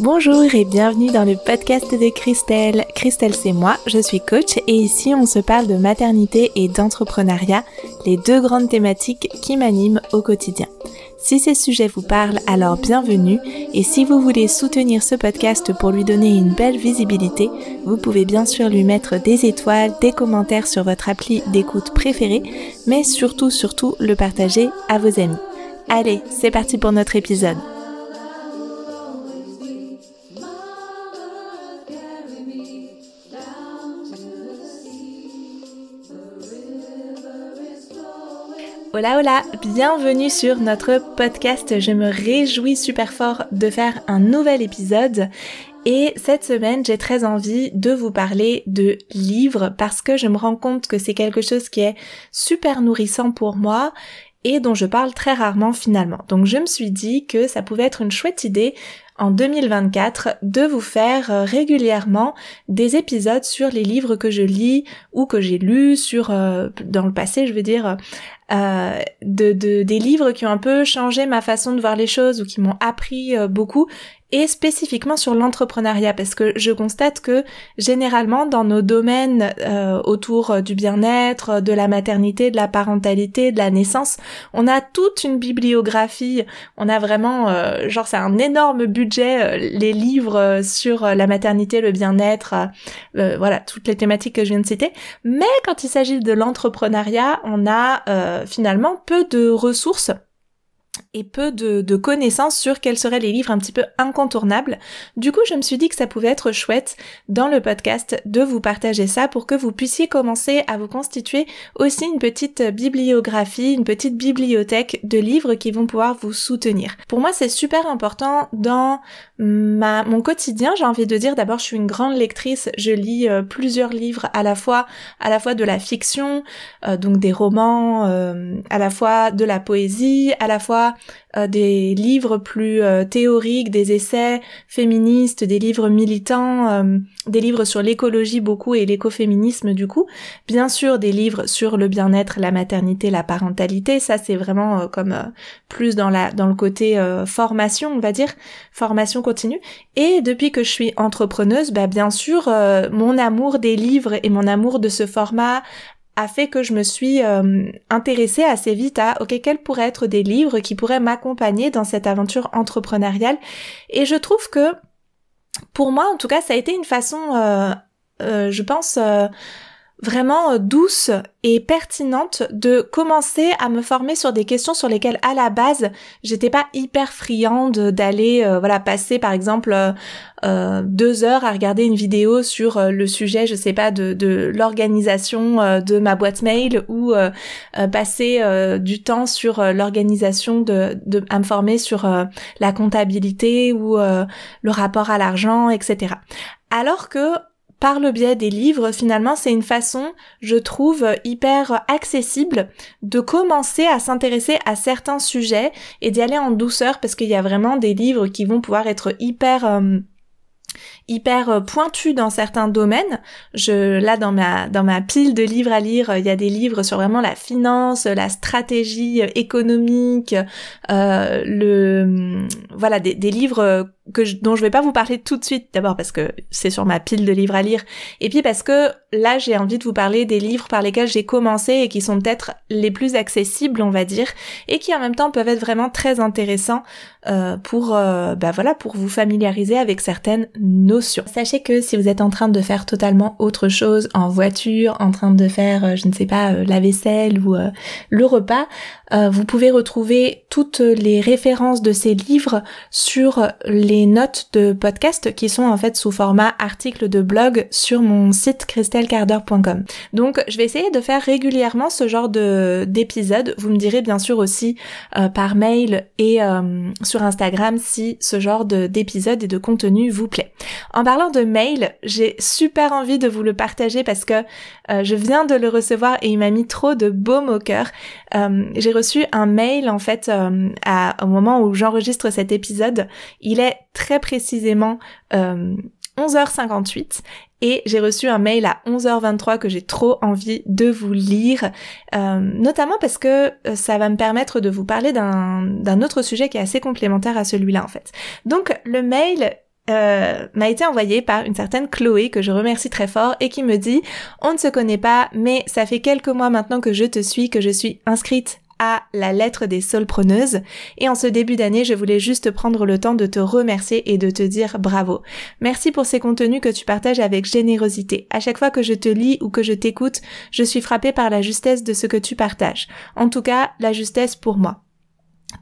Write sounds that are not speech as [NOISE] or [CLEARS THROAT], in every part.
Bonjour et bienvenue dans le podcast de Christelle. Christelle c'est moi, je suis coach et ici on se parle de maternité et d'entrepreneuriat, les deux grandes thématiques qui m'animent au quotidien. Si ces sujets vous parlent, alors bienvenue et si vous voulez soutenir ce podcast pour lui donner une belle visibilité, vous pouvez bien sûr lui mettre des étoiles, des commentaires sur votre appli d'écoute préférée, mais surtout surtout le partager à vos amis. Allez, c'est parti pour notre épisode. Hola hola, bienvenue sur notre podcast. Je me réjouis super fort de faire un nouvel épisode et cette semaine, j'ai très envie de vous parler de livres parce que je me rends compte que c'est quelque chose qui est super nourrissant pour moi et dont je parle très rarement finalement. Donc je me suis dit que ça pouvait être une chouette idée en 2024 de vous faire euh, régulièrement des épisodes sur les livres que je lis ou que j'ai lus sur euh, dans le passé je veux dire euh, de, de, des livres qui ont un peu changé ma façon de voir les choses ou qui m'ont appris beaucoup et spécifiquement sur l'entrepreneuriat parce que je constate que généralement dans nos domaines euh, autour du bien-être, de la maternité, de la parentalité, de la naissance, on a toute une bibliographie, on a vraiment euh, genre c'est un énorme budget euh, les livres sur la maternité, le bien-être, voilà, toutes les thématiques que je viens de citer, mais quand il s'agit de l'entrepreneuriat, on a finalement peu de ressources et peu de, connaissances sur quels seraient les livres un petit peu incontournables. Du coup, je me suis dit que ça pouvait être chouette dans le podcast de vous partager ça pour que vous puissiez commencer à vous constituer aussi une petite bibliographie, une petite bibliothèque de livres qui vont pouvoir vous soutenir. Pour moi, c'est super important dans ma, mon quotidien, j'ai envie de dire. D'abord, je suis une grande lectrice, je lis euh, plusieurs livres à la fois, à la fois de la fiction, euh, donc des romans, euh, à la fois de la poésie, à la fois euh, des livres plus euh, théoriques, des essais féministes, des livres militants, euh, des livres sur l'écologie beaucoup et l'écoféminisme du coup. Bien sûr, des livres sur le bien-être, la maternité, la parentalité. Ça, c'est vraiment comme plus dans la dans le côté formation, on va dire, formation continue. Et depuis que je suis entrepreneuse, bah bien sûr, mon amour des livres et mon amour de ce format a fait que je me suis euh, intéressée assez vite à ok quels pourraient être des livres qui pourraient m'accompagner dans cette aventure entrepreneuriale. Et je trouve que pour moi en tout cas ça a été une façon euh, euh, je pense vraiment douce et pertinente de commencer à me former sur des questions sur lesquelles à la base j'étais pas hyper friande d'aller euh, voilà passer par exemple euh, euh, deux heures à regarder une vidéo sur le sujet je sais pas de, de l'organisation de ma boîte mail ou passer du temps sur l'organisation de, de à me former sur la comptabilité ou le rapport à l'argent etc alors que par le biais des livres, finalement, c'est une façon, je trouve, hyper accessible de commencer à s'intéresser à certains sujets et d'y aller en douceur parce qu'il y a vraiment des livres qui vont pouvoir être hyper... Euh, hyper euh, pointu dans certains domaines. Je là dans ma dans ma pile de livres à lire, il y a des livres sur vraiment la finance, la stratégie économique, euh, le voilà des livres que je, dont je vais pas vous parler tout de suite. D'abord parce que c'est sur ma pile de livres à lire, et puis parce que là j'ai envie de vous parler des livres par lesquels j'ai commencé et qui sont peut-être les plus accessibles, on va dire, et qui en même temps peuvent être vraiment très intéressants euh, pour euh, bah voilà pour vous familiariser avec certaines notions Sachez que si vous êtes en train de faire totalement autre chose en voiture, en train de faire, euh, je ne sais pas, la vaisselle ou le repas, vous pouvez retrouver toutes les références de ces livres sur les notes de podcast qui sont en fait sous format article de blog sur mon site christelcarder.com. Donc je vais essayer de faire régulièrement ce genre de d'épisodes. Vous me direz bien sûr aussi par mail et sur Instagram si ce genre d'épisode et de contenu vous plaît. En parlant de mail, j'ai super envie de vous le partager parce que euh, je viens de le recevoir et il m'a mis trop de baume au cœur. Euh, j'ai reçu un mail en fait euh, à, au moment où j'enregistre cet épisode. Il est très précisément 11h58 et j'ai reçu un mail à 11h23 que j'ai trop envie de vous lire, notamment parce que ça va me permettre de vous parler d'un autre sujet qui est assez complémentaire à celui-là en fait. Donc le mail euh, m'a été envoyé par une certaine Chloé que je remercie très fort et qui me dit on ne se connaît pas mais ça fait quelques mois maintenant que je te suis, que je suis inscrite à la lettre des solpreneuses. Et en ce début d'année, je voulais juste prendre le temps de te remercier et de te dire bravo. Merci pour ces contenus que tu partages avec générosité. À chaque fois que je te lis ou que je t'écoute, je suis frappée par la justesse de ce que tu partages. En tout cas, la justesse pour moi.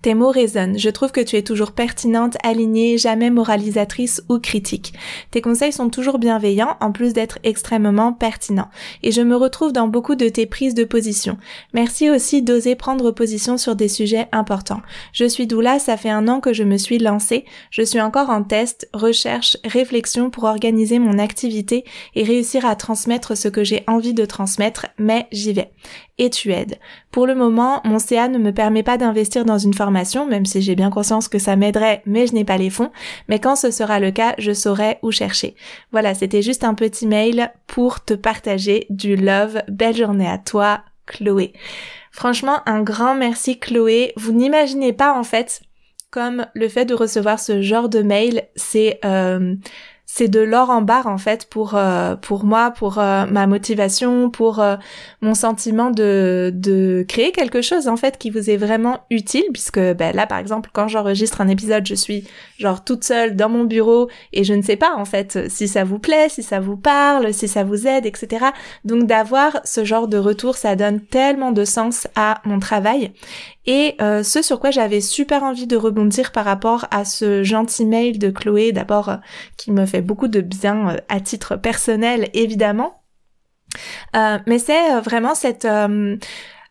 Tes mots résonnent. Je trouve que tu es toujours pertinente, alignée, jamais moralisatrice ou critique. Tes conseils sont toujours bienveillants, en plus d'être extrêmement pertinents. Et je me retrouve dans beaucoup de tes prises de position. Merci aussi d'oser prendre position sur des sujets importants. Je suis doula, ça fait un an que je me suis lancée. Je suis encore en test, recherche, réflexion pour organiser mon activité et réussir à transmettre ce que j'ai envie de transmettre, mais j'y vais et tu aides. Pour le moment, mon CA ne me permet pas d'investir dans une formation, même si j'ai bien conscience que ça m'aiderait, mais je n'ai pas les fonds. Mais quand ce sera le cas, je saurai où chercher. Voilà, c'était juste un petit mail pour te partager du love. Belle journée à toi, Chloé. Franchement, un grand merci Chloé. Vous n'imaginez pas en fait comme le fait de recevoir ce genre de mail, c'est euh, c'est de l'or en barre en fait pour euh, pour moi, pour euh, ma motivation, pour euh, mon sentiment de de créer quelque chose en fait qui vous est vraiment utile puisque ben là par exemple quand j'enregistre un épisode, je suis genre toute seule dans mon bureau et je ne sais pas en fait si ça vous plaît, si ça vous parle, si ça vous aide, etc. Donc d'avoir ce genre de retour, ça donne tellement de sens à mon travail et euh, ce sur quoi j'avais super envie de rebondir par rapport à ce gentil mail de Chloé, d'abord euh, qui me fait beaucoup de bien euh, à titre personnel évidemment, mais c'est vraiment cette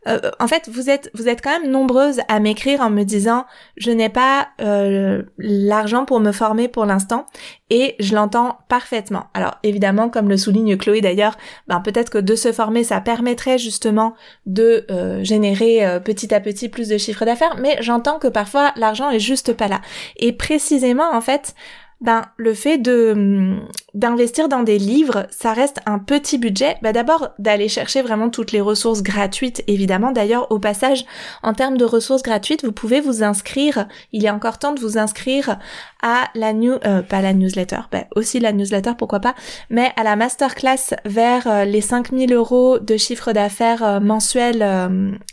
euh, en fait, vous êtes vous êtes quand même nombreuses à m'écrire en me disant je n'ai pas euh, l'argent pour me former pour l'instant et je l'entends parfaitement. Alors évidemment, comme le souligne Chloé d'ailleurs, ben peut-être que de se former ça permettrait justement de euh, générer petit à petit plus de chiffre d'affaires, mais j'entends que parfois l'argent est juste pas là. Et précisément en fait, ben le fait de hum, d'investir dans des livres, ça reste un petit budget. Ben d'abord d'aller chercher vraiment toutes les ressources gratuites, évidemment. D'ailleurs, au passage, en termes de ressources gratuites, vous pouvez vous inscrire. Il a encore temps de vous inscrire à la new, euh, pas la newsletter, ben aussi la newsletter, pourquoi pas, mais à la masterclass vers euh, les 5000 euros de chiffre d'affaires euh, mensuel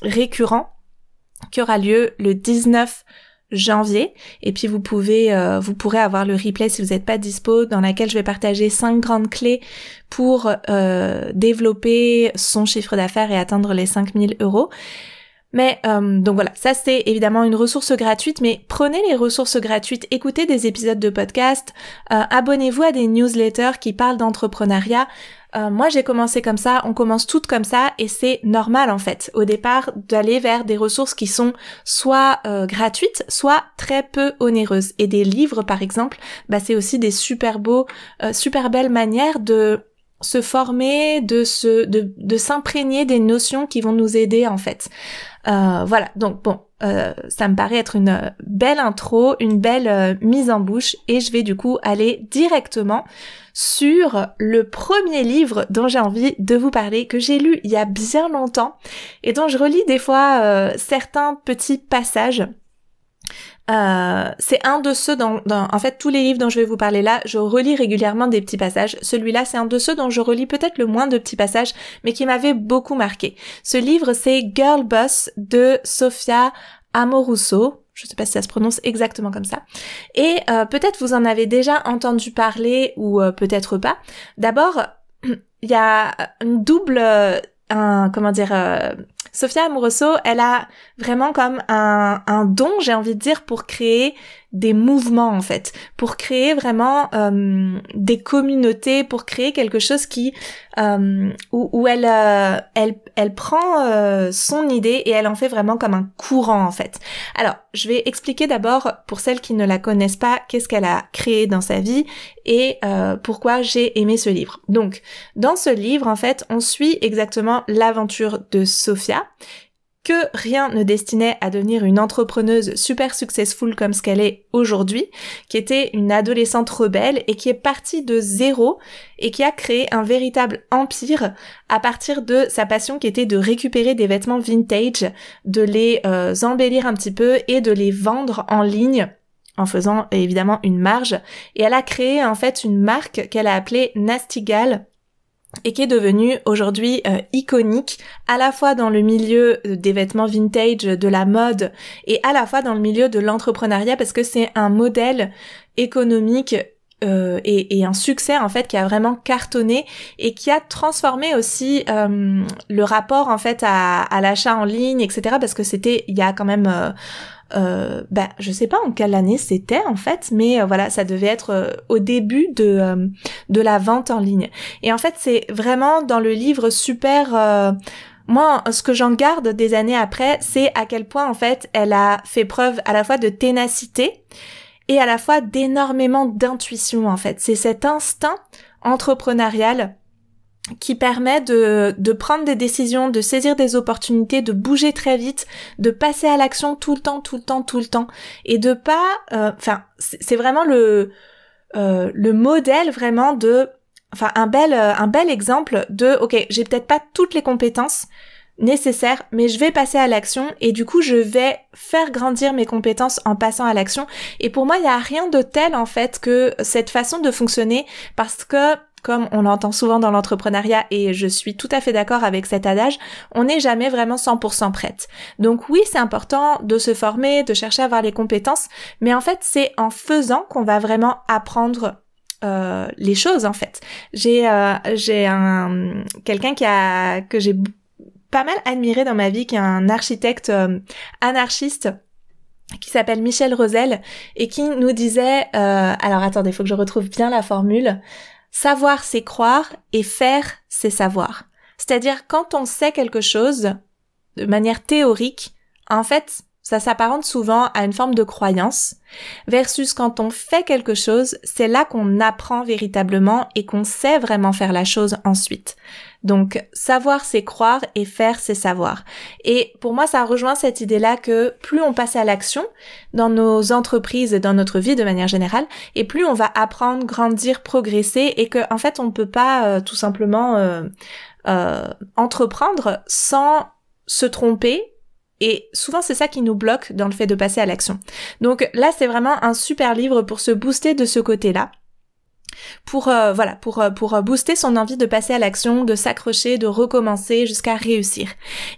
récurrent qui aura lieu le 19 janvier et puis vous pouvez euh, vous pourrez avoir le replay si vous n'êtes pas dispo dans laquelle je vais partager cinq grandes clés pour euh, développer son chiffre d'affaires et atteindre les 5000 euros. Mais euh, donc voilà, ça c'est évidemment une ressource gratuite, mais prenez les ressources gratuites, écoutez des épisodes de podcast, abonnez-vous à des newsletters qui parlent d'entrepreneuriat. Euh, moi, j'ai commencé comme ça, on commence toutes comme ça, et c'est normal en fait, au départ, d'aller vers des ressources qui sont soit euh, gratuites, soit très peu onéreuses. Et des livres, par exemple, bah, c'est aussi des super beaux, euh, super belles manières de se former, de se, de, de s'imprégner des notions qui vont nous aider en fait. voilà, donc bon, ça me paraît être une belle intro, une belle mise en bouche, et je vais du coup aller directement sur le premier livre dont j'ai envie de vous parler, que j'ai lu il y a bien longtemps et dont je relis des fois euh, certains petits passages. Euh, c'est un de ceux dans, en fait, tous les livres dont je vais vous parler là, je relis régulièrement des petits passages. Celui-là, c'est un de ceux dont je relis peut-être le moins de petits passages, mais qui m'avait beaucoup marqué. Ce livre, c'est Girl Boss de Sophia Amoruso. Je sais pas si ça se prononce exactement comme ça. Et euh, peut-être vous en avez déjà entendu parler ou euh, peut-être pas. D'abord, [CLEARS THROAT] il y a une double, un, comment dire, euh, Sophia Amoroso, elle a vraiment comme un, un don, j'ai envie de dire, pour créer des mouvements en fait, pour créer vraiment euh, des communautés, pour créer quelque chose qui euh, où, elle, euh, elle elle prend euh, son idée et elle en fait vraiment comme un courant en fait. Alors je vais expliquer d'abord pour celles qui ne la connaissent pas qu'est-ce qu'elle a créé dans sa vie et euh, pourquoi j'ai aimé ce livre. Donc dans ce livre en fait on suit exactement l'aventure de Sophia que rien ne destinait à devenir une entrepreneuse super successful comme ce qu'elle est aujourd'hui, qui était une adolescente rebelle et qui est partie de zéro et qui a créé un véritable empire à partir de sa passion qui était de récupérer des vêtements vintage, de les euh, embellir un petit peu et de les vendre en ligne en faisant évidemment une marge. Et elle a créé en fait une marque qu'elle a appelée Nastigal et qui est devenue aujourd'hui euh, iconique à la fois dans le milieu des vêtements vintage, de la mode et à la fois dans le milieu de l'entrepreneuriat parce que c'est un modèle économique euh, et, un succès en fait qui a vraiment cartonné et qui a transformé aussi euh, le rapport en fait à, à l'achat en ligne etc parce que c'était il y a quand même euh, euh, ben je sais pas en quelle année c'était en fait mais voilà ça devait être au début de de la vente en ligne et en fait c'est vraiment dans le livre super moi, ce que j'en garde des années après, c'est à quel point en fait elle a fait preuve à la fois de ténacité, et à la fois d'énormément d'intuition en fait. C'est cet instinct entrepreneurial qui permet de, de prendre des décisions, de saisir des opportunités, de bouger très vite, de passer à l'action tout le temps, tout le temps, tout le temps, et de pas, euh, enfin, c'est vraiment le euh, le modèle vraiment de, enfin un bel un bel exemple de, ok, j'ai peut-être pas toutes les compétences, nécessaire, mais je vais passer à l'action et du coup je vais faire grandir mes compétences en passant à l'action. Et pour moi, il n'y a rien de tel en fait que cette façon de fonctionner parce que comme on l'entend souvent dans l'entrepreneuriat et je suis tout à fait d'accord avec cet adage, on n'est jamais vraiment 100% prête. Donc oui, c'est important de se former, de chercher à avoir les compétences, mais en fait c'est en faisant qu'on va vraiment apprendre euh, les choses en fait. J'ai euh, j'ai un quelqu'un qui a que j'ai pas mal admiré dans ma vie, qui est un architecte euh, anarchiste qui s'appelle Michel Rosel et qui nous disait, euh, alors attendez, faut que je retrouve bien la formule, savoir c'est croire et faire c'est savoir. C'est-à-dire quand on sait quelque chose de manière théorique, en fait, ça s'apparente souvent à une forme de croyance, versus quand on fait quelque chose, c'est là qu'on apprend véritablement et qu'on sait vraiment faire la chose ensuite. Donc savoir c'est croire et faire c'est savoir. Et pour moi ça rejoint cette idée-là que plus on passe à l'action dans nos entreprises et dans notre vie de manière générale, et plus on va apprendre, grandir, progresser et que en fait on ne peut pas euh, tout simplement euh, euh, entreprendre sans se tromper et souvent, c'est ça qui nous bloque dans le fait de passer à l'action. Donc là, c'est vraiment un super livre pour se booster de ce côté-là pour euh, voilà pour euh, pour euh, booster son envie de passer à l'action, de s'accrocher, de recommencer jusqu'à réussir.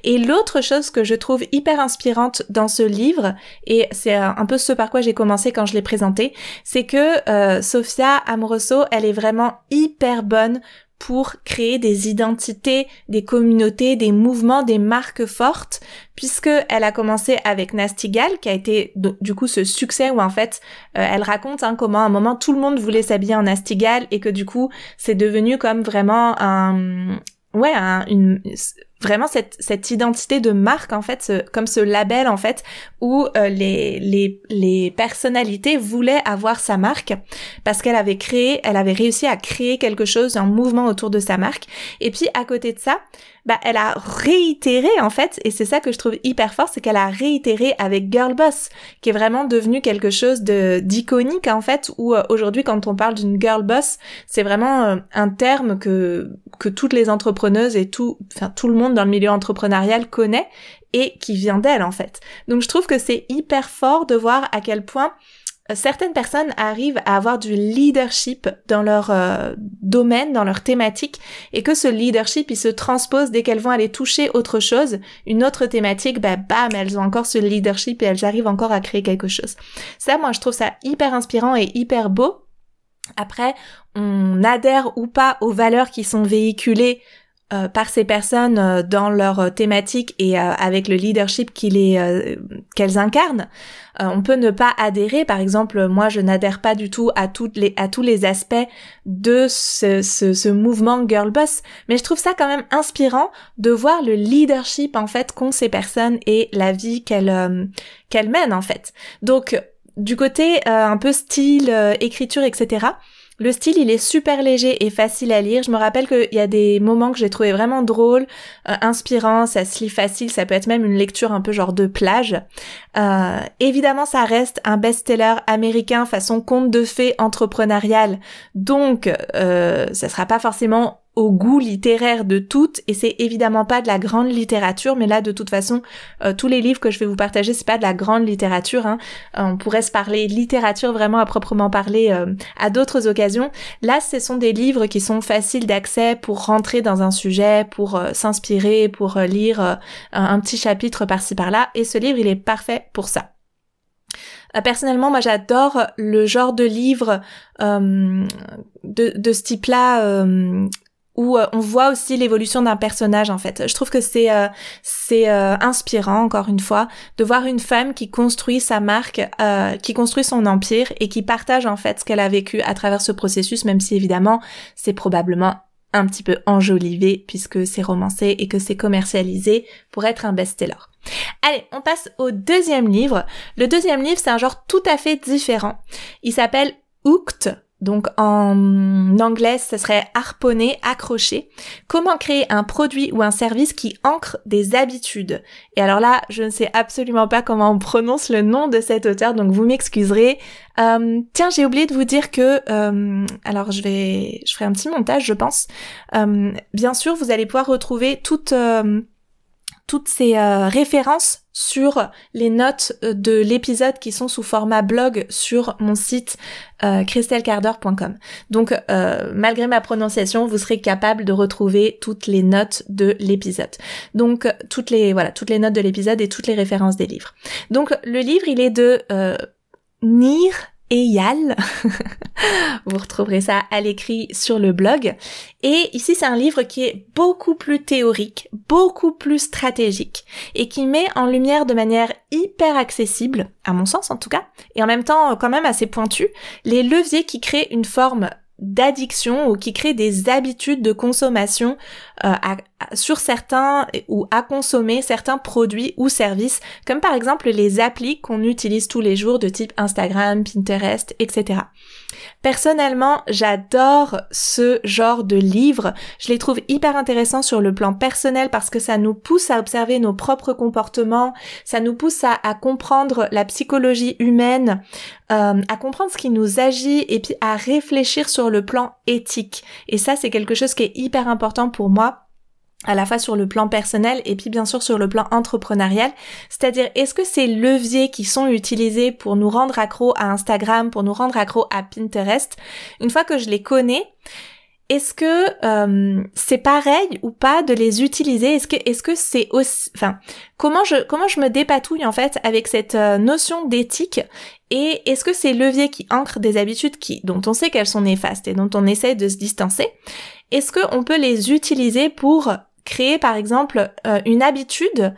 Et l'autre chose que je trouve hyper inspirante dans ce livre et c'est un peu ce par quoi j'ai commencé quand je l'ai présenté, c'est que Sophia Amoroso, elle est vraiment hyper bonne pour créer des identités, des communautés, des mouvements, des marques fortes, puisque elle a commencé avec Nastigal, qui a été du coup ce succès où en fait euh, elle raconte hein, comment à un moment tout le monde voulait s'habiller en Nastigal et que du coup c'est devenu comme vraiment un ouais une vraiment cette, cette identité de marque en fait, comme ce label en fait, où euh, les, les, les personnalités voulaient avoir sa marque parce qu'elle avait créé, elle avait réussi à créer quelque chose, un mouvement autour de sa marque. Et puis à côté de ça, bah, elle a réitéré en fait, et c'est ça que je trouve hyper fort, c'est qu'elle a réitéré avec Girl Boss, qui est vraiment devenu quelque chose de d'iconique en fait, où euh, aujourd'hui quand on parle d'une Girl Boss, c'est vraiment euh, un terme que que toutes les entrepreneuses et tout, enfin tout le monde dans le milieu entrepreneurial connaît et qui vient d'elle en fait. Donc je trouve que c'est hyper fort de voir à quel point certaines personnes arrivent à avoir du leadership dans leur euh, domaine, dans leur thématique, et que ce leadership, il se transpose dès qu'elles vont aller toucher autre chose, une autre thématique, bah bam, elles ont encore ce leadership et elles arrivent encore à créer quelque chose. Ça, moi, je trouve ça hyper inspirant et hyper beau. Après, on adhère ou pas aux valeurs qui sont véhiculées euh, par ces personnes euh, dans leur euh, thématique et avec le leadership qu'elles incarnent. on peut ne pas adhérer, par exemple, moi je n'adhère pas du tout à toutes les à tous les aspects de ce, ce, mouvement girl boss, mais je trouve ça quand même inspirant de voir le leadership en fait qu'ont ces personnes et la vie qu'elles qu'elles mènent en fait. Donc du côté un peu style, écriture, etc. Le style, il est super léger et facile à lire. Je me rappelle qu'il y a des moments que j'ai trouvé vraiment drôles, euh, inspirants, ça se lit facile, ça peut être même une lecture un peu genre de plage. Euh, évidemment, ça reste un best-seller américain façon conte de fées entrepreneurial, donc euh, ça sera pas forcément au goût littéraire de toutes et c'est évidemment pas de la grande littérature mais là de toute façon euh, tous les livres que je vais vous partager c'est pas de la grande littérature hein. Euh, on pourrait se parler littérature vraiment à proprement parler euh, à d'autres occasions là ce sont des livres qui sont faciles d'accès pour rentrer dans un sujet pour s'inspirer pour lire un petit chapitre par-ci par-là et ce livre il est parfait pour ça personnellement, moi j'adore le genre de livre de, de ce type-là où euh, on voit aussi l'évolution d'un personnage en fait. Je trouve que c'est euh, c'est euh, inspirant encore une fois de voir une femme qui construit sa marque, qui construit son empire et qui partage en fait ce qu'elle a vécu à travers ce processus, même si évidemment c'est probablement un petit peu enjolivé puisque c'est romancé et que c'est commercialisé pour être un best-seller. Allez, on passe au deuxième livre. Le deuxième livre, c'est un genre tout à fait différent. Il s'appelle Hooked donc en anglais, ce serait harponner, accrocher. Comment créer un produit ou un service qui ancre des habitudes? Et alors là, je ne sais absolument pas comment on prononce le nom de cet auteur, donc vous m'excuserez. Euh, tiens, j'ai oublié de vous dire que, euh, alors je vais, je ferai un petit montage, je pense. Euh, bien sûr, vous allez pouvoir retrouver toutes toutes ces références sur les notes euh, de l'épisode qui sont sous format blog sur mon site euh, christelcarder.com. Donc euh, malgré ma prononciation, vous serez capable de retrouver toutes les notes de l'épisode. Donc toutes les voilà, toutes les notes de l'épisode et toutes les références des livres. Donc le livre, il est de euh, Nir Eyal. [LAUGHS] Vous retrouverez ça à l'écrit sur le blog. Et ici, c'est un livre qui est beaucoup plus théorique, beaucoup plus stratégique, et qui met en lumière de manière hyper accessible, à mon sens en tout cas, et en même temps quand même assez pointu, les leviers qui créent une forme d'addiction ou qui créent des habitudes de consommation euh, sur certains ou à consommer certains produits ou services, comme par exemple les applis qu'on utilise tous les jours de type Instagram, Pinterest, etc. Personnellement, j'adore ce genre de livres. Je les trouve hyper intéressants sur le plan personnel parce que ça nous pousse à observer nos propres comportements, ça nous pousse à, comprendre la psychologie humaine, euh, à comprendre ce qui nous agit et puis à réfléchir sur le plan éthique. Et ça, c'est quelque chose qui est hyper important pour moi à la fois sur le plan personnel et puis bien sûr sur le plan entrepreneurial. C'est-à-dire, est-ce que ces leviers qui sont utilisés pour nous rendre accro à Instagram, pour nous rendre accro à Pinterest, une fois que je les connais, est-ce que euh, c'est pareil ou pas de les utiliser? Est-ce que est-ce que c'est aussi enfin comment je comment je me dépatouille en fait avec cette euh, notion d'éthique? Et est-ce que ces leviers qui ancrent des habitudes qui dont on sait qu'elles sont néfastes et dont on essaie de se distancer, est-ce qu'on peut les utiliser pour créer par exemple euh, une habitude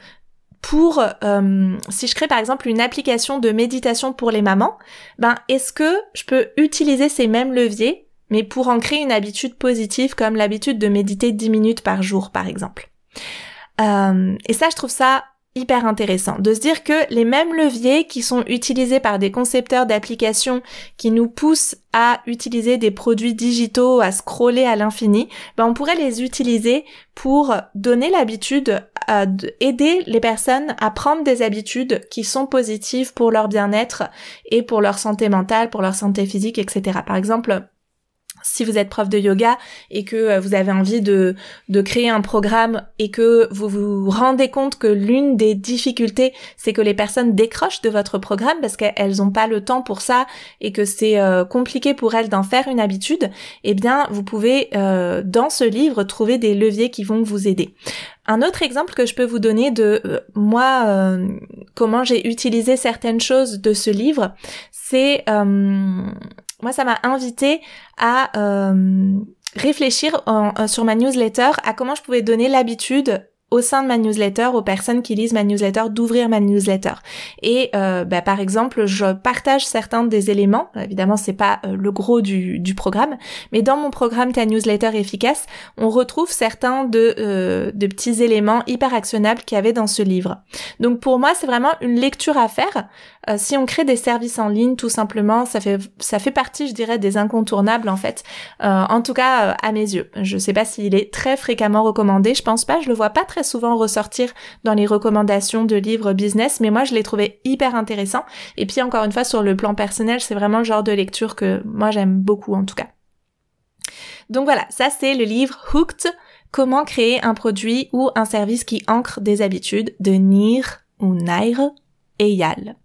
pour euh, si je crée par exemple une application de méditation pour les mamans, ben est-ce que je peux utiliser ces mêmes leviers mais pour en créer une habitude positive comme l'habitude de méditer 10 minutes par jour par exemple? Euh, et ça je trouve ça hyper intéressant de se dire que les mêmes leviers qui sont utilisés par des concepteurs d'applications qui nous poussent à utiliser des produits digitaux, à scroller à l'infini, ben on pourrait les utiliser pour donner l'habitude à aider les personnes à prendre des habitudes qui sont positives pour leur bien-être et pour leur santé mentale, pour leur santé physique, etc. Par exemple, si vous êtes prof de yoga et que euh, vous avez envie de, de créer un programme et que vous vous rendez compte que l'une des difficultés, c'est que les personnes décrochent de votre programme parce qu'elles n'ont pas le temps pour ça et que c'est euh, compliqué pour elles d'en faire une habitude, eh bien, vous pouvez, euh, dans ce livre, trouver des leviers qui vont vous aider. Un autre exemple que je peux vous donner de moi, comment j'ai utilisé certaines choses de ce livre, c'est moi, ça m'a invité à euh, réfléchir euh, sur ma newsletter à comment je pouvais donner l'habitude au sein de ma newsletter aux personnes qui lisent ma newsletter d'ouvrir ma newsletter. Et euh, bah, par exemple, je partage certains des éléments. Évidemment, c'est pas euh, le gros du, du, programme, mais dans mon programme Ta newsletter efficace, on retrouve certains de, euh, de petits éléments hyper actionnables qu'il y avait dans ce livre. Donc pour moi, c'est vraiment une lecture à faire. Euh, si on crée des services en ligne, tout simplement, ça fait ça fait partie, je dirais, des incontournables en fait. en tout cas, à mes yeux. Je sais pas s'il est très fréquemment recommandé. Je pense pas. Je le vois pas très souvent ressortir dans les recommandations de livres business, mais moi je l'ai trouvé hyper intéressant. Et puis encore une fois, sur le plan personnel, c'est vraiment le genre de lecture que moi j'aime beaucoup en tout cas. Donc voilà, ça c'est le livre Hooked, comment créer un produit ou un service qui ancre des habitudes de Nir ou Nair Eyal.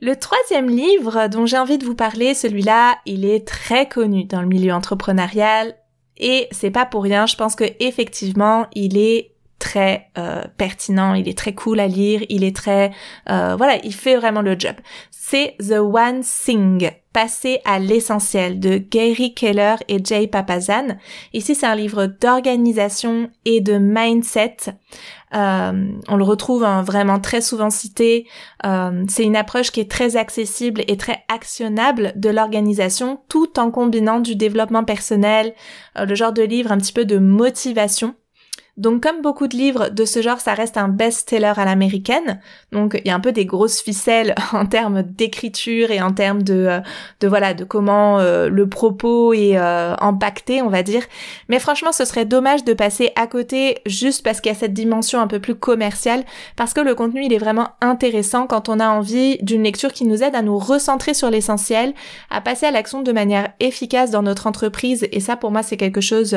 Le troisième livre dont j'ai envie de vous parler, celui-là, il est très connu dans le milieu entrepreneurial et c'est pas pour rien. Je pense que effectivement, il est très euh, pertinent, il est très cool à lire, il est très euh, voilà, il fait vraiment le job. C'est The One Thing, passer à l'essentiel de Gary Keller et Jay Papazan. Ici, c'est un livre d'organisation et de mindset. Euh, on le retrouve hein, vraiment très souvent cité. Euh, c'est une approche qui est très accessible et très actionnable de l'organisation, tout en combinant du développement personnel, euh, le genre de livre un petit peu de motivation. Donc comme beaucoup de livres de ce genre, ça reste un best-seller à l'américaine. Donc il y a un peu des grosses ficelles [LAUGHS] en termes d'écriture et en termes de, euh, de voilà de comment euh, le propos est euh, impacté, on va dire. Mais franchement, ce serait dommage de passer à côté juste parce qu'il y a cette dimension un peu plus commerciale, parce que le contenu il est vraiment intéressant quand on a envie d'une lecture qui nous aide à nous recentrer sur l'essentiel, à passer à l'action de manière efficace dans notre entreprise. Et ça, pour moi, c'est quelque chose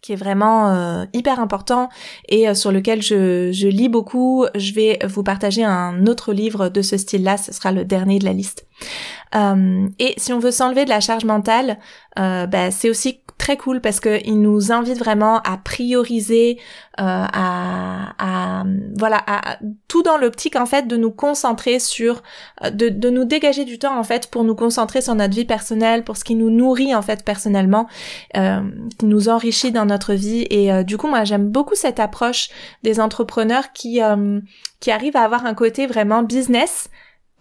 qui est vraiment euh, hyper important et euh, sur lequel je, je, lis beaucoup. Je vais vous partager un autre livre de ce style-là, ce sera le dernier de la liste. Euh, et si on veut s'enlever de la charge mentale, bah, c'est aussi très cool parce que il nous invite vraiment à prioriser, euh, à, voilà, à, tout dans l'optique en fait de nous concentrer sur, de, nous dégager du temps en fait pour nous concentrer sur notre vie personnelle, pour ce qui nous nourrit en fait personnellement, euh, qui nous enrichit dans notre vie. Et euh, du coup, moi j'aime beaucoup cette approche des entrepreneurs qui euh, qui arrivent à avoir un côté vraiment business.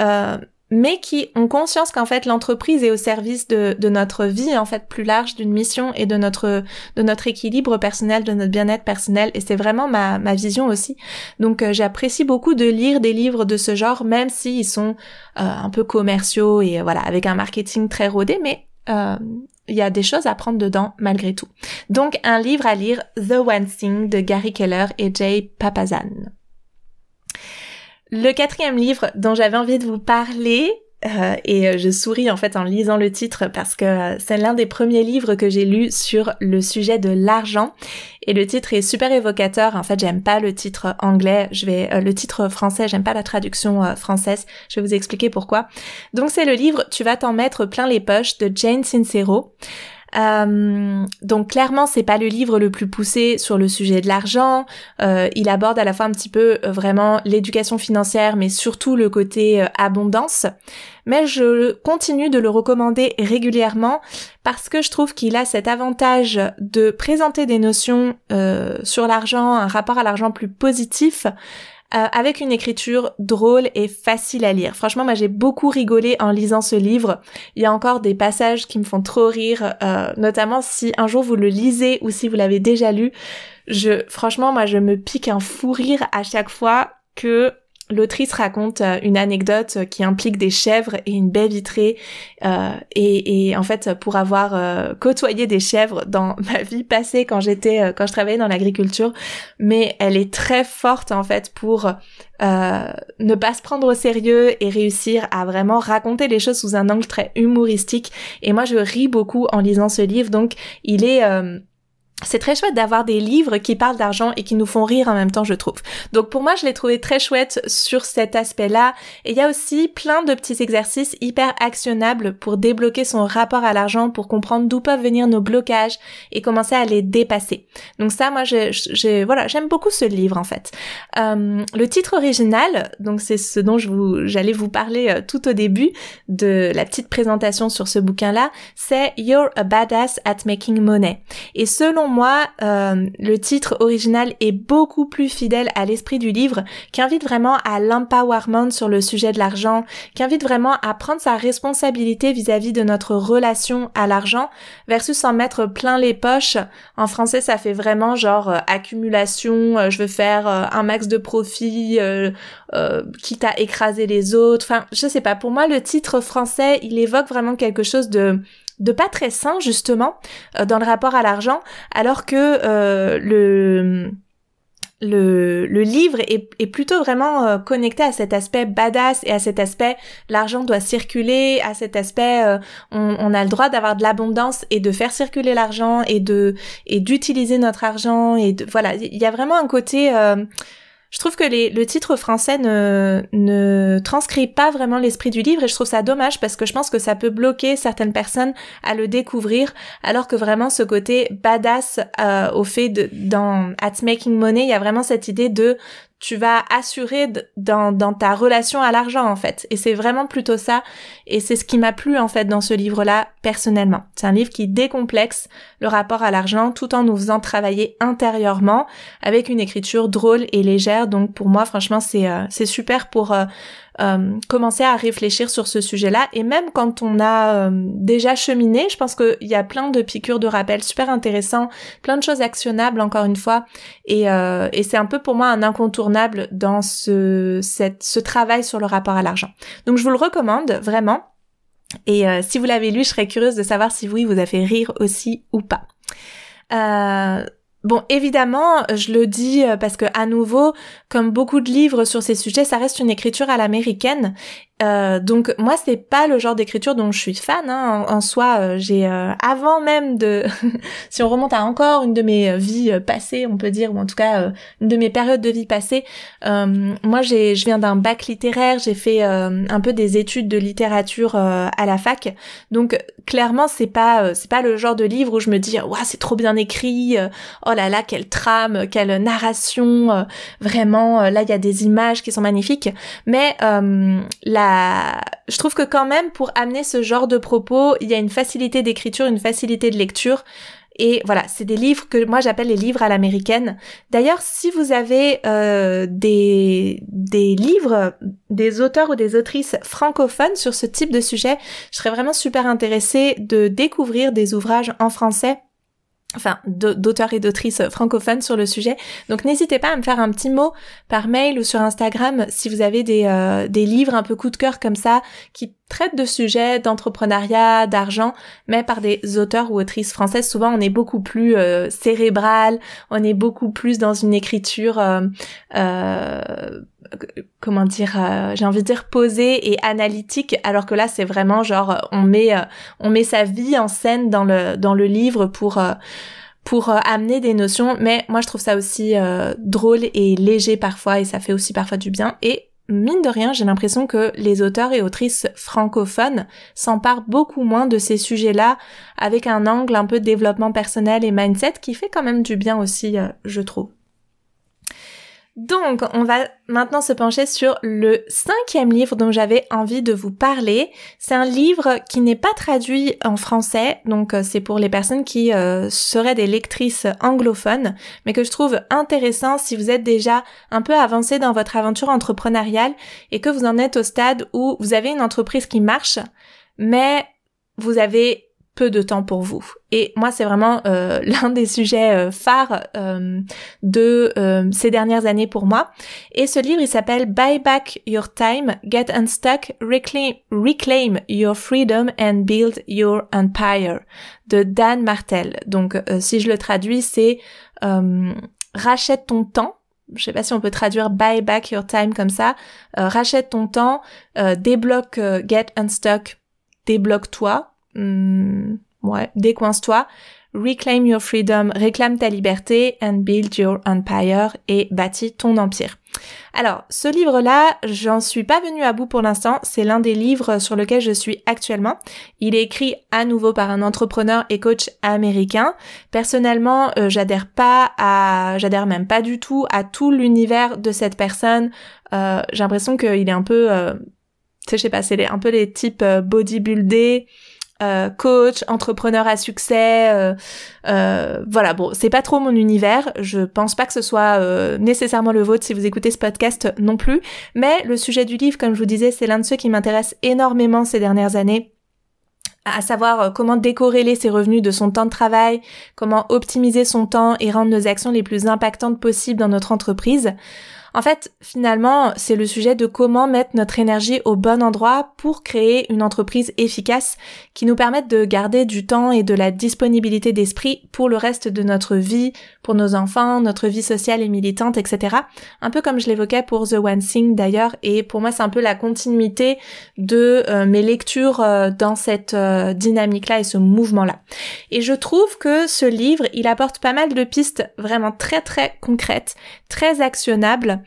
Euh, mais qui ont conscience qu'en fait l'entreprise est au service de, de, notre vie en fait plus large d'une mission et de notre de notre équilibre personnel de notre bien-être personnel et c'est vraiment ma, ma vision aussi donc euh, j'apprécie beaucoup de lire des livres de ce genre même s'ils sont euh, un peu commerciaux et euh, voilà avec un marketing très rodé mais il y a des choses à prendre dedans malgré tout. Donc un livre à lire, The One Thing de Gary Keller et Jay Papazan. Le quatrième livre dont j'avais envie de vous parler, euh, et euh, je souris en fait en lisant le titre parce que euh, c'est l'un des premiers livres que j'ai lu sur le sujet de l'argent et le titre est super évocateur. En fait, j'aime pas le titre anglais, je vais le titre français, j'aime pas la traduction française. Je vais vous expliquer pourquoi. Donc c'est le livre Tu vas t'en mettre plein les poches de Jane Sincero. Euh, donc clairement, c'est pas le livre le plus poussé sur le sujet de l'argent. Euh, il aborde à la fois un petit peu euh, vraiment l'éducation financière, mais surtout le côté abondance. Mais je continue de le recommander régulièrement parce que je trouve qu'il a cet avantage de présenter des notions sur l'argent, un rapport à l'argent plus positif, euh, avec une écriture drôle et facile à lire. Franchement, moi j'ai beaucoup rigolé en lisant ce livre. Il y a encore des passages qui me font trop rire, euh, notamment si un jour vous le lisez ou si vous l'avez déjà lu. Je, franchement, moi je me pique un fou rire à chaque fois que L'autrice raconte euh, une anecdote qui implique des chèvres et une baie vitrée. Euh, et, en fait, pour avoir euh, côtoyé des chèvres dans [LAUGHS] ma vie passée quand j'étais, quand je travaillais dans l'agriculture, mais elle est très forte en fait pour ne pas se prendre au sérieux et réussir à vraiment raconter les choses sous un angle très humoristique. Et moi, je ris beaucoup en lisant ce livre, donc il est c'est très chouette d'avoir des livres qui parlent d'argent et qui nous font rire en même temps, je trouve. Donc pour moi, je l'ai trouvé très chouette sur cet aspect-là. Et il y a aussi plein de petits exercices hyper actionnables pour débloquer son rapport à l'argent, pour comprendre d'où peuvent venir nos blocages et commencer à les dépasser. Donc ça, moi, j'ai, voilà, j'aime beaucoup ce livre en fait. Euh, le titre original, donc c'est ce dont j'allais vous parler euh, tout au début de la petite présentation sur ce bouquin-là, c'est You're a Badass at Making Money. Et selon moi, euh, le titre original est beaucoup plus fidèle à l'esprit du livre, qui invite vraiment à l'empowerment sur le sujet de l'argent, qui invite vraiment à prendre sa responsabilité vis-à-vis de notre relation à l'argent, versus s'en mettre plein les poches. En français, ça fait vraiment genre euh, accumulation, euh, je veux faire un max de profit, quitte à écraser les autres. Enfin, je sais pas, pour moi, le titre français, il évoque vraiment quelque chose de de pas très sain justement euh, dans le rapport à l'argent, alors que euh, le le, livre est, plutôt vraiment euh, connecté à cet aspect badass et à cet aspect l'argent doit circuler, à cet aspect on, a le droit d'avoir de l'abondance et de faire circuler l'argent et de et d'utiliser notre argent et voilà. Il y a vraiment un côté je trouve que le titre français ne, ne transcrit pas vraiment l'esprit du livre et je trouve ça dommage parce que je pense que ça peut bloquer certaines personnes à le découvrir alors que vraiment ce côté badass euh, au fait de dans At Making Money il y a vraiment cette idée de tu vas assurer dans, ta relation à l'argent en fait. Et c'est vraiment plutôt ça. Et c'est ce qui m'a plu en fait dans ce livre-là personnellement. C'est un livre qui décomplexe le rapport à l'argent tout en nous faisant travailler intérieurement avec une écriture drôle et légère. Donc pour moi franchement c'est euh, super pour euh, euh, commencer à réfléchir sur ce sujet-là. Et même quand on a euh, déjà cheminé, je pense qu'il y a plein de piqûres de rappel super intéressants, plein de choses actionnables encore une fois. Et, euh, c'est un peu pour moi un incontournable dans ce, ce travail sur le rapport à l'argent. Donc je vous le recommande vraiment. Et si vous l'avez lu, je serais curieuse de savoir si oui, vous a fait rire aussi ou pas. Euh, Bon, évidemment, je le dis euh, parce que à nouveau, comme beaucoup de livres sur ces sujets, ça reste une écriture à l'américaine euh, donc moi c'est pas le genre d'écriture dont je suis fan hein. en, soi euh, j'ai euh, avant même de [LAUGHS] si on remonte à encore une de mes vies passées on peut dire ou en tout cas une de mes périodes de vie passées moi j'ai je viens d'un bac littéraire j'ai fait un peu des études de littérature à la fac donc clairement c'est pas c'est pas le genre de livre où je me dis waouh c'est trop bien écrit oh là là quelle trame quelle narration vraiment là il y a des images qui sont magnifiques mais la je trouve que quand même pour amener ce genre de propos, il y a une facilité d'écriture, une facilité de lecture. Et voilà, c'est des livres que moi j'appelle les livres à l'américaine. D'ailleurs, si vous avez euh, des, des livres, des auteurs ou des autrices francophones sur ce type de sujet, je serais vraiment super intéressée de découvrir des ouvrages en français enfin d'auteurs et d'autrices francophones sur le sujet. Donc n'hésitez pas à me faire un petit mot par mail ou sur Instagram si vous avez des, euh, des livres un peu coup de cœur comme ça qui traitent de sujets d'entrepreneuriat, d'argent, mais par des auteurs ou autrices françaises. Souvent on est beaucoup plus euh, cérébral, on est beaucoup plus dans une écriture euh, euh comment dire j'ai envie de dire posée et analytique alors que là c'est vraiment genre on met on met sa vie en scène dans le dans le livre pour pour euh, amener des notions, mais moi je trouve ça aussi euh, drôle et léger parfois et ça fait aussi parfois du bien. Et mine de rien, j'ai l'impression que les auteurs et autrices francophones s'emparent beaucoup moins de ces sujets-là avec un angle un peu développement personnel et mindset qui fait quand même du bien aussi, euh, je trouve. Donc, on va maintenant se pencher sur le cinquième livre dont j'avais envie de vous parler. C'est un livre qui n'est pas traduit en français, donc euh, c'est pour les personnes qui euh, seraient des lectrices anglophones, mais que je trouve intéressant si vous êtes déjà un peu avancé dans votre aventure entrepreneuriale et que vous en êtes au stade où vous avez une entreprise qui marche, mais vous avez peu de temps pour vous. Et moi, c'est vraiment euh, [LAUGHS] l'un des sujets euh, phares euh, de ces dernières années pour moi. Et ce livre, il s'appelle Buy Back Your Time, Get Unstuck, Reclaim, Your Freedom and Build Your Empire de Dan Martel. Donc, si je le traduis, c'est rachète ton temps je sais pas si on peut traduire buy back your time comme ça, rachète ton temps, débloque, get unstuck, débloque-toi, Hmm, ouais, décoince-toi, reclaim your freedom, réclame ta liberté, and build your empire, et bâtis ton empire. Alors, ce livre-là, j'en suis pas venue à bout pour l'instant, c'est l'un des livres sur lequel je suis actuellement. Il est écrit à nouveau par un entrepreneur et coach américain. Personnellement, euh, j'adhère pas à, j'adhère même pas du tout à tout l'univers de cette personne. Euh, j'ai l'impression qu'il est un peu, euh, je sais pas, c'est un peu les types euh, bodybuildés, euh, coach, entrepreneur à succès, euh, euh, voilà. Bon, c'est pas trop mon univers. Je pense pas que ce soit nécessairement le vôtre si vous écoutez ce podcast non plus. Mais le sujet du livre, comme je vous disais, c'est l'un de ceux qui m'intéresse énormément ces dernières années à savoir comment décorréler ses revenus de son temps de travail, comment optimiser son temps et rendre nos actions les plus impactantes possibles dans notre entreprise. En fait, finalement, c'est le sujet de comment mettre notre énergie au bon endroit pour créer une entreprise efficace qui nous permette de garder du temps et de la disponibilité d'esprit pour le reste de notre vie, pour nos enfants, notre vie sociale et militante, etc. Un peu comme je l'évoquais pour The One Thing d'ailleurs, et pour moi c'est un peu la continuité de euh, mes lectures euh, dans cette euh, dynamique-là et ce mouvement-là. Et je trouve que ce livre, il apporte pas mal de pistes vraiment très très concrètes, très actionnables.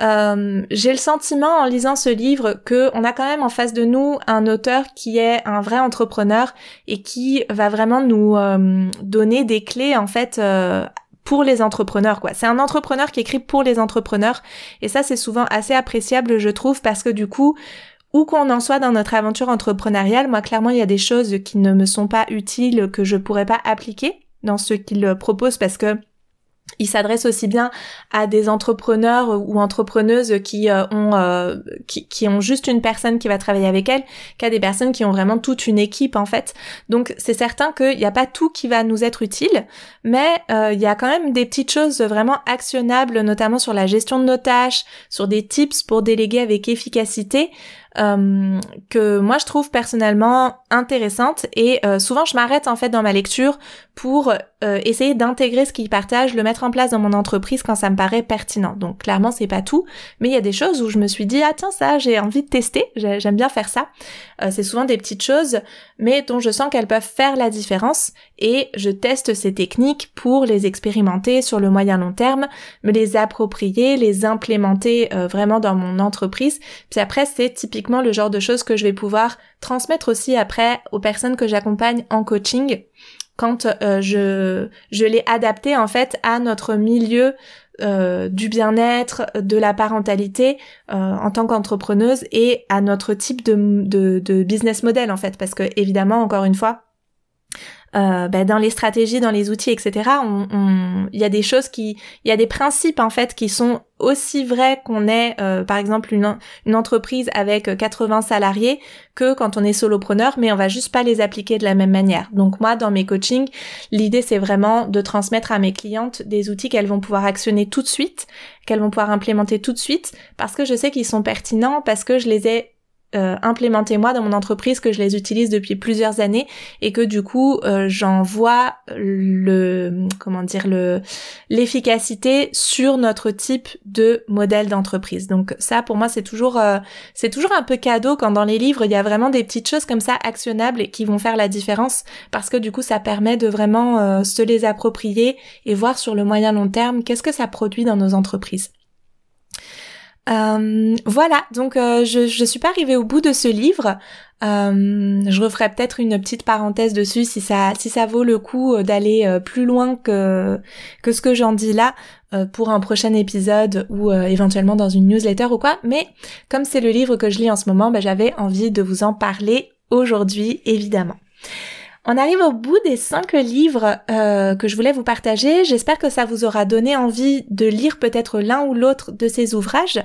Euh, j'ai le sentiment en lisant ce livre que on a quand même en face de nous un auteur qui est un vrai entrepreneur et qui va vraiment nous euh, donner des clés en fait euh, pour les entrepreneurs quoi. C'est un entrepreneur qui écrit pour les entrepreneurs et ça c'est souvent assez appréciable je trouve parce que du coup où qu'on en soit dans notre aventure entrepreneuriale, moi clairement il y a des choses qui ne me sont pas utiles que je pourrais pas appliquer dans ce qu'il propose parce que il s'adresse aussi bien à des entrepreneurs ou entrepreneuses qui euh, ont euh, qui, ont juste une personne qui va travailler avec elles qu'à des personnes qui ont vraiment toute une équipe en fait. Donc c'est certain qu'il n'y a pas tout qui va nous être utile, mais euh, il y a quand même des petites choses vraiment actionnables, notamment sur la gestion de nos tâches, sur des tips pour déléguer avec efficacité. Euh, que moi je trouve personnellement intéressante et euh, souvent je m'arrête en fait dans ma lecture pour euh, essayer d'intégrer ce qu'il partage, le mettre en place dans mon entreprise quand ça me paraît pertinent. Donc clairement c'est pas tout, mais il y a des choses où je me suis dit ah tiens ça j'ai envie de tester, j'aime bien faire ça. c'est souvent des petites choses mais dont je sens qu'elles peuvent faire la différence et je teste ces techniques pour les expérimenter sur le moyen long terme, me les approprier, les implémenter vraiment dans mon entreprise. Puis après c'est typiquement le genre de choses que je vais pouvoir transmettre aussi après aux personnes que j'accompagne en coaching quand euh, je, je l'ai adapté en fait à notre milieu euh, du bien-être, de la parentalité euh, en tant qu'entrepreneuse et à notre type de, de, de business model en fait. Parce que évidemment encore une fois euh, ben, dans les stratégies, dans les outils, etc. Il y a des choses qui, il y a des principes en fait qui sont aussi vrais qu'on est, euh, par exemple, une, une, entreprise avec 80 salariés que quand on est solopreneur, mais on va juste pas les appliquer de la même manière. Donc moi, dans mes coachings, l'idée c'est vraiment de transmettre à mes clientes des outils qu'elles vont pouvoir actionner tout de suite, qu'elles vont pouvoir implémenter tout de suite, parce que je sais qu'ils sont pertinents, parce que je les ai euh, implémenter moi dans mon entreprise, que je les utilise depuis plusieurs années et que du coup euh, j'en vois le comment dire le l'efficacité sur notre type de modèle d'entreprise. Donc ça pour moi c'est toujours euh, c'est toujours un peu cadeau quand dans les livres il y a vraiment des petites choses comme ça actionnables et qui vont faire la différence parce que du coup ça permet de vraiment se les approprier et voir sur le moyen long terme qu'est-ce que ça produit dans nos entreprises. Euh, voilà, donc euh, je, je suis pas arrivée au bout de ce livre. Euh, je referai peut-être une petite parenthèse dessus si ça si ça vaut le coup d'aller plus loin que que ce que j'en dis là pour un prochain épisode ou éventuellement dans une newsletter ou quoi. Mais comme c'est le livre que je lis en ce moment, ben, j'avais envie de vous en parler aujourd'hui évidemment. On arrive au bout des cinq livres euh, que je voulais vous partager. J'espère que ça vous aura donné envie de lire peut-être l'un ou l'autre de ces ouvrages.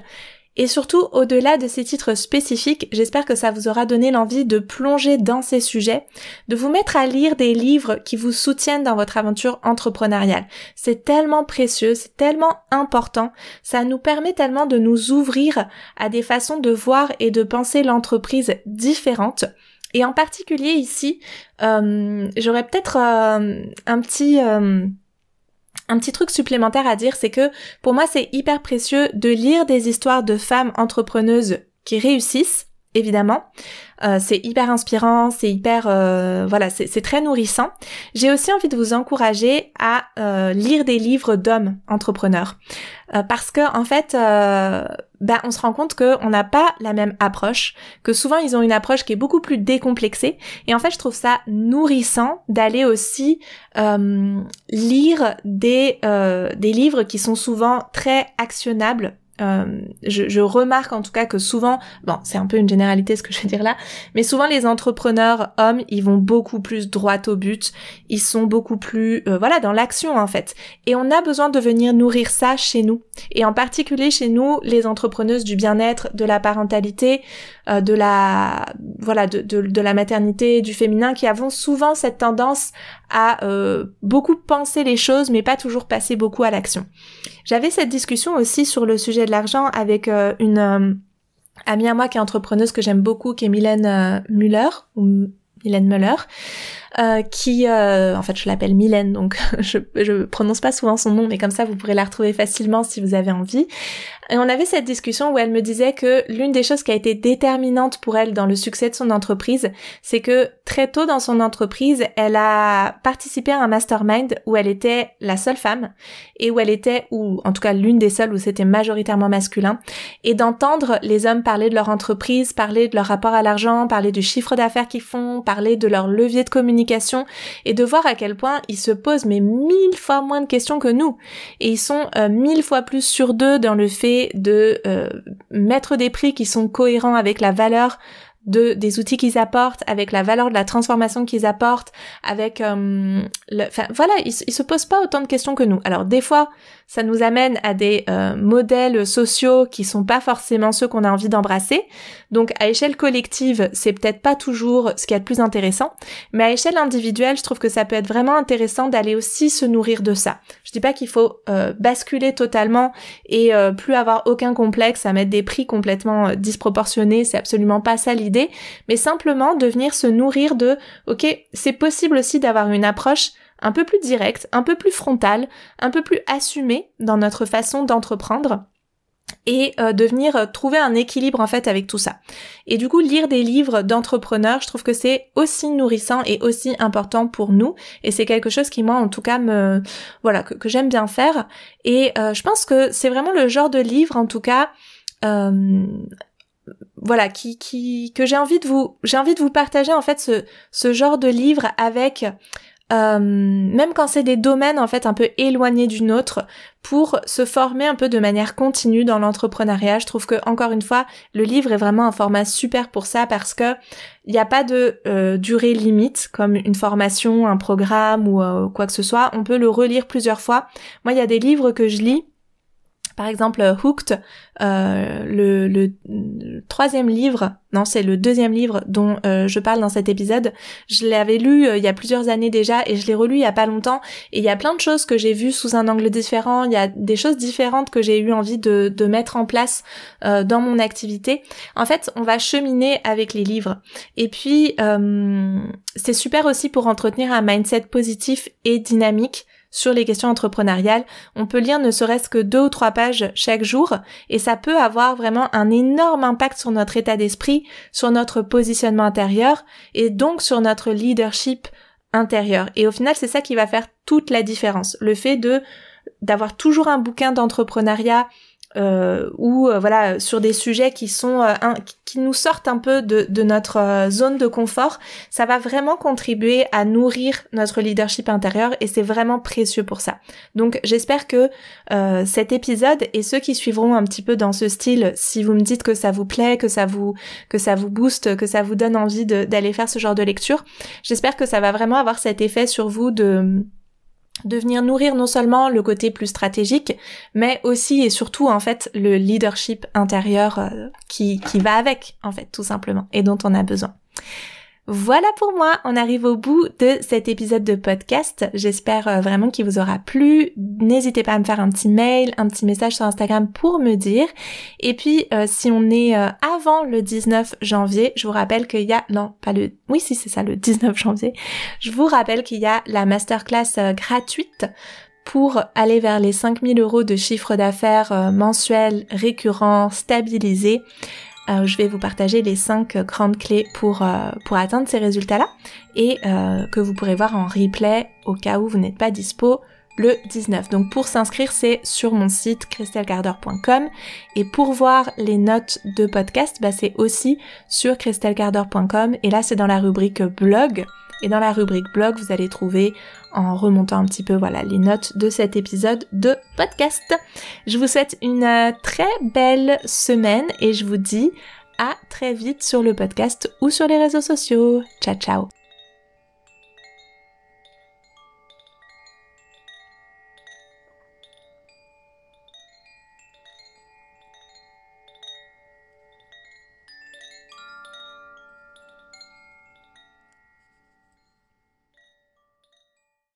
Et surtout, au-delà de ces titres spécifiques, j'espère que ça vous aura donné l'envie de plonger dans ces sujets, de vous mettre à lire des livres qui vous soutiennent dans votre aventure entrepreneuriale. C'est tellement précieux, c'est tellement important, ça nous permet tellement de nous ouvrir à des façons de voir et de penser l'entreprise différentes. Et en particulier ici, euh, j'aurais peut-être euh, un petit euh, un petit truc supplémentaire à dire, c'est que pour moi c'est hyper précieux de lire des histoires de femmes entrepreneuses qui réussissent, évidemment. c'est hyper inspirant, c'est hyper voilà, c'est très nourrissant. J'ai aussi envie de vous encourager à lire des livres d'hommes entrepreneurs. Euh, parce que en fait, euh, ben, on se rend compte qu'on n'a pas la même approche, que souvent ils ont une approche qui est beaucoup plus décomplexée. Et en fait, je trouve ça nourrissant d'aller aussi euh, lire des des livres qui sont souvent très actionnables euh, je, je, remarque en tout cas que souvent, bon, c'est un peu une généralité ce que je vais dire là, mais souvent les entrepreneurs hommes, ils vont beaucoup plus droit au but, ils sont beaucoup plus, euh, voilà, dans l'action en fait. Et on a besoin de venir nourrir ça chez nous. Et en particulier chez nous, les entrepreneuses du bien-être, de la parentalité, euh, de la, voilà, de, de, de la maternité, du féminin, qui avons souvent cette tendance à euh, beaucoup penser les choses mais pas toujours passer beaucoup à l'action. J'avais cette discussion aussi sur le sujet de l'argent avec euh, une amie à moi qui est entrepreneuse que j'aime beaucoup, qui est Mylène Muller, ou Mylène Muller, euh, qui, euh, en fait, je l'appelle Mylène, donc [LAUGHS] je, je prononce pas souvent son nom, mais comme ça, vous pourrez la retrouver facilement si vous avez envie. Et on avait cette discussion où elle me disait que l'une des choses qui a été déterminante pour elle dans le succès de son entreprise, c'est que très tôt dans son entreprise, elle a participé à un mastermind où elle était la seule femme et où elle était, ou en tout cas l'une des seules où c'était majoritairement masculin, et d'entendre les hommes parler de leur entreprise, parler de leur rapport à l'argent, parler du chiffre d'affaires qu'ils font, parler de leur levier de communication, et de voir à quel point ils se posent mais mille fois moins de questions que nous. Et ils sont euh, mille fois plus sur deux dans le fait de euh, mettre des prix qui sont cohérents avec la valeur de des outils qu'ils apportent, avec la valeur de la transformation qu'ils apportent, avec euh, enfin voilà, ils, ils se posent pas autant de questions que nous. Alors des fois, ça nous amène à des euh, modèles sociaux qui sont pas forcément ceux qu'on a envie d'embrasser. Donc à échelle collective, c'est peut-être pas toujours ce qui est le plus intéressant, mais à échelle individuelle, je trouve que ça peut être vraiment intéressant d'aller aussi se nourrir de ça. Je dis pas qu'il faut euh, basculer totalement et euh, plus avoir aucun complexe à mettre des prix complètement disproportionnés, c'est absolument pas ça l'idée, mais simplement de venir se nourrir de OK, c'est possible aussi d'avoir une approche un peu plus direct, un peu plus frontal, un peu plus assumé dans notre façon d'entreprendre et euh, de venir euh, trouver un équilibre en fait avec tout ça. Et du coup, lire des livres d'entrepreneurs, je trouve que c'est aussi nourrissant et aussi important pour nous. Et c'est quelque chose qui moi, en tout cas, me voilà que, j'aime bien faire. Et euh, je pense que c'est vraiment le genre de livre, en tout cas. voilà, qui, qui, que j'ai envie de vous, j'ai envie de vous partager en fait ce, ce genre de livre avec euh, même quand c'est des domaines en fait un peu éloignés d'une autre, pour se former un peu de manière continue dans l'entrepreneuriat. Je trouve que encore une fois, le livre est vraiment un format super pour ça parce que il n'y a pas de euh, durée limite comme une formation, un programme ou euh, quoi que ce soit. On peut le relire plusieurs fois. Moi, il y a des livres que je lis par exemple, Hooked, euh, le, troisième livre, non, c'est le deuxième livre dont euh, je parle dans cet épisode. Je l'avais lu euh, il y a plusieurs années déjà et je l'ai relu il y a pas longtemps. Et il y a plein de choses que j'ai vues sous un angle différent. Il y a des choses différentes que j'ai eu envie de mettre en place dans mon activité. En fait, on va cheminer avec les livres. Et puis, c'est super aussi pour entretenir un mindset positif et dynamique sur les questions entrepreneuriales. On peut lire ne serait-ce que deux ou trois pages chaque jour et ça peut avoir vraiment un énorme impact sur notre état d'esprit, sur notre positionnement intérieur et donc sur notre leadership intérieur. Et au final, c'est ça qui va faire toute la différence. Le fait de d'avoir toujours un bouquin d'entrepreneuriat euh, ou euh, voilà sur des sujets qui sont euh, qui nous sortent un peu de, de notre euh, zone de confort, ça va vraiment contribuer à nourrir notre leadership intérieur et c'est vraiment précieux pour ça. Donc j'espère que cet épisode et ceux qui suivront un petit peu dans ce style, si vous me dites que ça vous plaît, que ça vous que ça vous booste, que ça vous donne envie d'aller faire ce genre de lecture, j'espère que ça va vraiment avoir cet effet sur vous de de venir nourrir non seulement le côté plus stratégique, mais aussi et surtout en fait le leadership intérieur euh, qui, qui va avec en fait tout simplement et dont on a besoin. Voilà pour moi, on arrive au bout de cet épisode de podcast. J'espère euh, vraiment qu'il vous aura plu. N'hésitez pas à me faire un petit mail, un petit message sur Instagram pour me dire. Et puis, euh, si on est euh, avant le 19 janvier, je vous rappelle qu'il y a... Non, pas le... Oui, si, c'est ça, le 19 janvier. Je vous rappelle qu'il y a la masterclass gratuite pour aller vers les 5000 euros de chiffre d'affaires mensuel récurrent stabilisé. Euh, je vais vous partager les 5 grandes clés pour, euh, pour atteindre ces résultats-là et euh, que vous pourrez voir en replay au cas où vous n'êtes pas dispo le 19. Donc pour s'inscrire, c'est sur mon site christelcarder.com et pour voir les notes de podcast, bah, c'est aussi sur christelcarder.com et là c'est dans la rubrique blog. Et dans la rubrique blog, vous allez trouver en remontant un petit peu voilà les notes de cet épisode de podcast. Je vous souhaite une euh, très belle semaine et je vous dis à très vite sur le podcast ou sur les réseaux sociaux. Ciao ciao